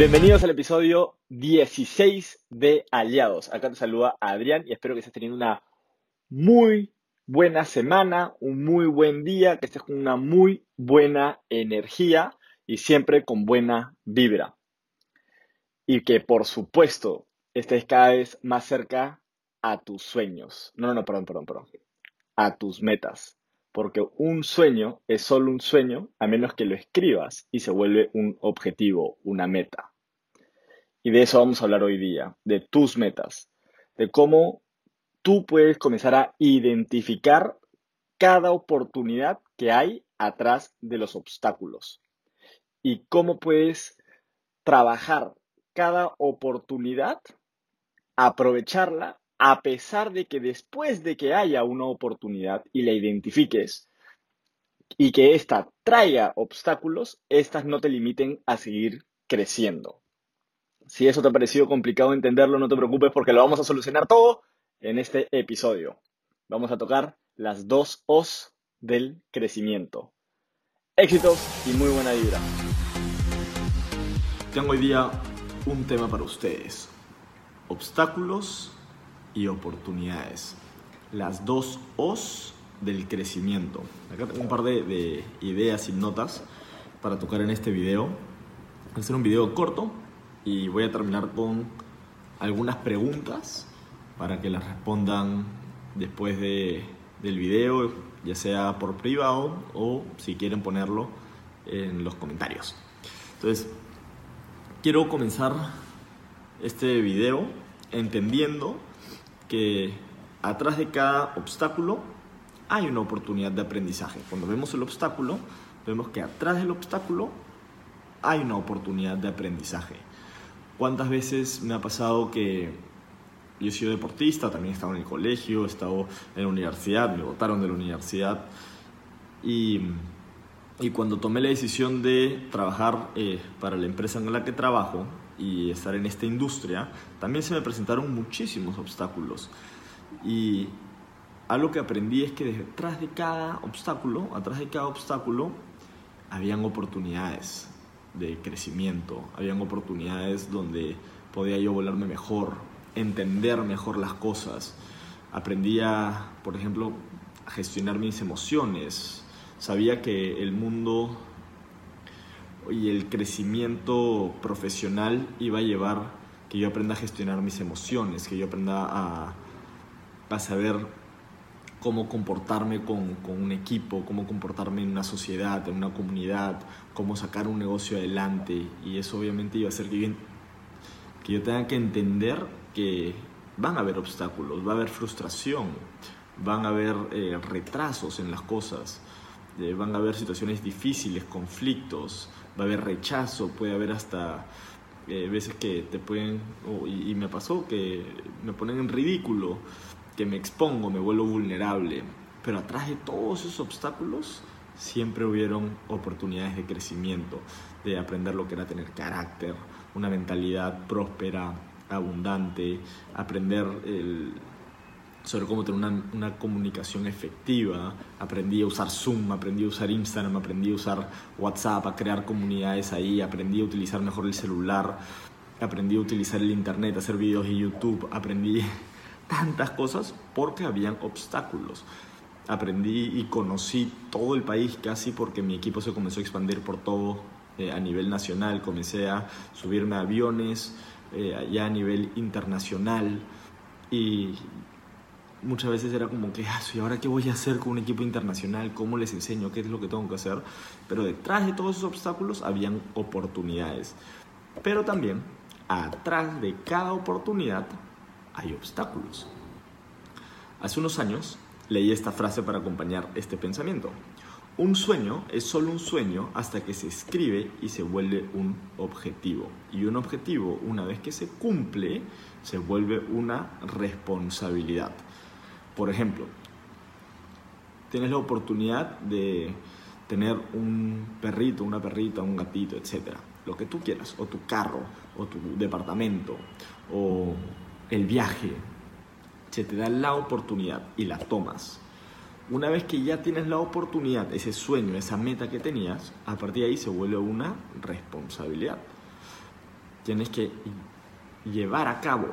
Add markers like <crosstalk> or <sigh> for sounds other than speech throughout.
Bienvenidos al episodio 16 de Aliados. Acá te saluda Adrián y espero que estés teniendo una muy buena semana, un muy buen día, que estés con una muy buena energía y siempre con buena vibra. Y que por supuesto estés cada vez más cerca a tus sueños. No, no, no, perdón, perdón, perdón. A tus metas. Porque un sueño es solo un sueño a menos que lo escribas y se vuelve un objetivo, una meta. Y de eso vamos a hablar hoy día, de tus metas, de cómo tú puedes comenzar a identificar cada oportunidad que hay atrás de los obstáculos y cómo puedes trabajar cada oportunidad, aprovecharla a pesar de que después de que haya una oportunidad y la identifiques y que ésta traiga obstáculos, éstas no te limiten a seguir creciendo. Si eso te ha parecido complicado entenderlo, no te preocupes porque lo vamos a solucionar todo en este episodio. Vamos a tocar las dos O's del crecimiento. Éxitos y muy buena vibra. Tengo hoy día un tema para ustedes. Obstáculos y oportunidades. Las dos O's del crecimiento. Acá tengo un par de, ideas y notas para tocar en este video. Va a ser un video corto y voy a terminar con algunas preguntas para que las respondan después de, del video, ya sea por privado o si quieren ponerlo en los comentarios. Entonces, quiero comenzar este video entendiendo que atrás de cada obstáculo hay una oportunidad de aprendizaje. Cuando vemos el obstáculo, vemos que atrás del obstáculo hay una oportunidad de aprendizaje. ¿Cuántas veces me ha pasado que yo he sido deportista, también he estado en el colegio, he estado en la universidad, me votaron de la universidad y, y cuando tomé la decisión de trabajar eh, para la empresa en la que trabajo, y estar en esta industria, también se me presentaron muchísimos obstáculos. Y algo que aprendí es que detrás de cada obstáculo, atrás de cada obstáculo, habían oportunidades de crecimiento, habían oportunidades donde podía yo volarme mejor, entender mejor las cosas. Aprendí a, por ejemplo, a gestionar mis emociones. Sabía que el mundo y el crecimiento profesional iba a llevar que yo aprenda a gestionar mis emociones, que yo aprenda a, a saber cómo comportarme con, con, un equipo, cómo comportarme en una sociedad, en una comunidad, cómo sacar un negocio adelante. Y eso obviamente iba a hacer que yo, tenga que entender que van a haber obstáculos, va a haber frustración, van a haber eh, retrasos en las cosas, eh, van a haber situaciones difíciles, conflictos, va a haber rechazo, puede haber hasta eh, veces que te pueden, y, me pasó que me ponen en ridículo, que me expongo, me vuelvo vulnerable, pero atrás de todos esos obstáculos siempre hubieron oportunidades de crecimiento, de aprender lo que era tener carácter, una mentalidad próspera, abundante, aprender sobre cómo tener una, comunicación efectiva. Aprendí a usar Zoom, aprendí a usar Instagram, aprendí a usar WhatsApp, a crear comunidades ahí, aprendí a utilizar mejor el celular, aprendí a utilizar el Internet, hacer videos en YouTube, aprendí tantas cosas porque habían obstáculos. Aprendí y conocí todo el país casi porque mi equipo se comenzó a expandir por todo eh, a nivel nacional. Comencé a subirme a aviones eh, ya a nivel internacional y muchas veces era como que, ah, ¿y ahora qué voy a hacer con un equipo internacional? ¿Cómo les enseño? ¿Qué es lo que tengo que hacer? Pero detrás de todos esos obstáculos habían oportunidades. Pero también, atrás de cada oportunidad hay obstáculos. Hace unos años leí esta frase para acompañar este pensamiento. Un sueño es solo un sueño hasta que se escribe y se vuelve un objetivo. Y un objetivo, una vez que se cumple, se vuelve una responsabilidad. Por ejemplo, tienes la oportunidad de tener un perrito, una perrita, un gatito, etc. Lo que tú quieras, o tu carro, o tu departamento, o el viaje. Se te da la oportunidad y la tomas. Una vez que ya tienes la oportunidad, ese sueño, esa meta que tenías, a partir de ahí se vuelve una responsabilidad. tienes que llevar a cabo.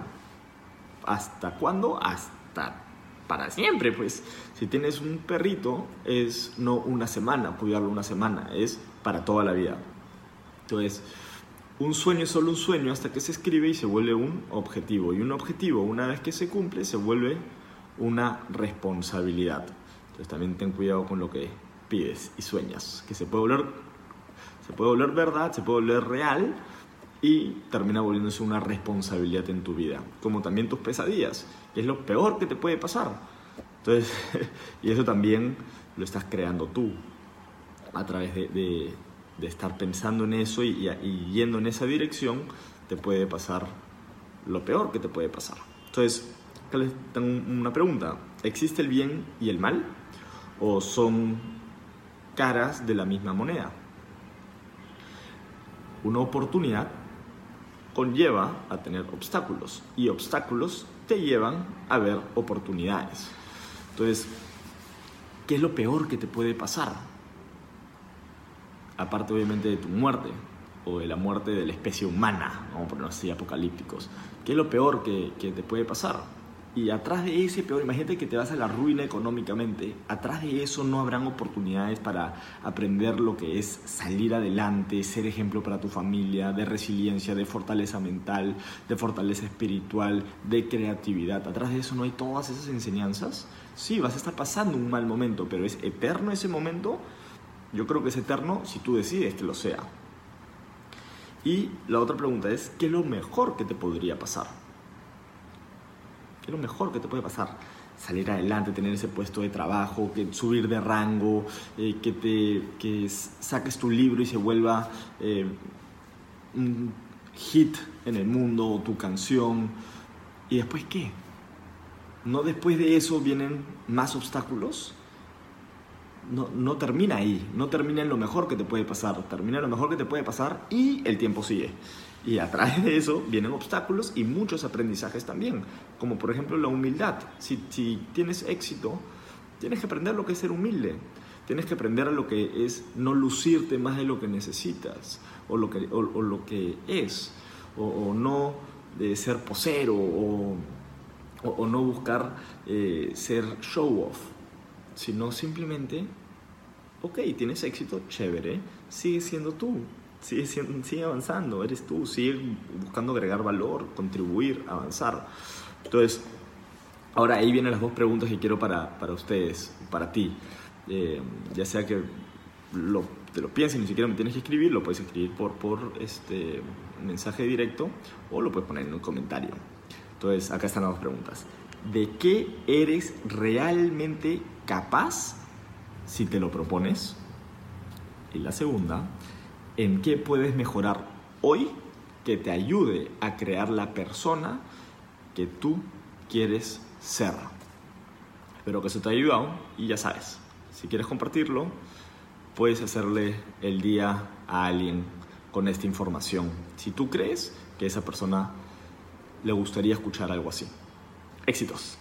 ¿Hasta cuándo? Hasta para siempre, pues. Si tienes un perrito, es no una semana, cuidarlo una semana, es para toda la vida. Entonces, un sueño es solo un sueño hasta que se escribe y se vuelve un objetivo. Y un objetivo, una vez que se cumple, se vuelve una responsabilidad. Entonces también ten cuidado con lo que pides y sueñas, que se puede volver, se puede volver verdad, se puede volver real y termina volviéndose una responsabilidad en tu vida, como también tus pesadillas, que es lo peor que te puede pasar. Entonces, <laughs> y eso también lo estás creando tú a través de, estar pensando en eso y, yendo en esa dirección, te puede pasar lo peor que te puede pasar. Entonces, tengo una pregunta. ¿Existe el bien y el mal? ¿O son caras de la misma moneda? Una oportunidad conlleva a tener obstáculos y obstáculos te llevan a ver oportunidades. Entonces, ¿qué es lo peor que te puede pasar? Aparte obviamente de tu muerte o de la muerte de la especie humana, vamos a ponerlo así, apocalípticos. ¿Qué es lo peor que, que te puede pasar? Y atrás de ese peor, imagínate que te vas a la ruina económicamente, atrás de eso no habrán oportunidades para aprender lo que es salir adelante, ser ejemplo para tu familia, de resiliencia, de fortaleza mental, de fortaleza espiritual, de creatividad. Atrás de eso no hay todas esas enseñanzas. Sí, vas a estar pasando un mal momento, pero es eterno ese momento. Yo creo que es eterno si tú decides que lo sea. Y la otra pregunta es, ¿qué es lo mejor que te podría pasar? es lo mejor que te puede pasar. Salir adelante, tener ese puesto de trabajo, que subir de rango, eh, que, te, que saques tu libro y se vuelva eh, un hit en el mundo, tu canción. ¿Y después qué? ¿No después de eso vienen más obstáculos? No, no, termina ahí, no termina en lo mejor que te puede pasar, termina en lo mejor que te puede pasar y el tiempo sigue. Y a través de eso vienen obstáculos y muchos aprendizajes también, como por ejemplo la humildad. Si, si tienes éxito, tienes que aprender lo que es ser humilde. Tienes que aprender lo que es no lucirte más de lo que necesitas o lo que, o, lo que es, o, no de ser posero o, o no buscar eh, ser show off, sino simplemente, ok, tienes éxito, chévere, sigue siendo tú, sigue, sigue avanzando, eres tú, sigue buscando agregar valor, contribuir, avanzar. Entonces, ahora ahí vienen las dos preguntas que quiero para, para ustedes, para ti. Eh, ya sea que te lo pienses, ni siquiera me tienes que escribir, lo puedes escribir por, por este mensaje directo o lo puedes poner en un comentario. Entonces, acá están las dos preguntas. ¿De qué eres realmente capaz si te lo propones? Y la segunda, en qué puedes mejorar hoy que te ayude a crear la persona que tú quieres ser. Espero que eso te haya ayudado y ya sabes, si quieres compartirlo, puedes hacerle el día a alguien con esta información. Si tú crees que esa persona le gustaría escuchar algo así. Éxitos.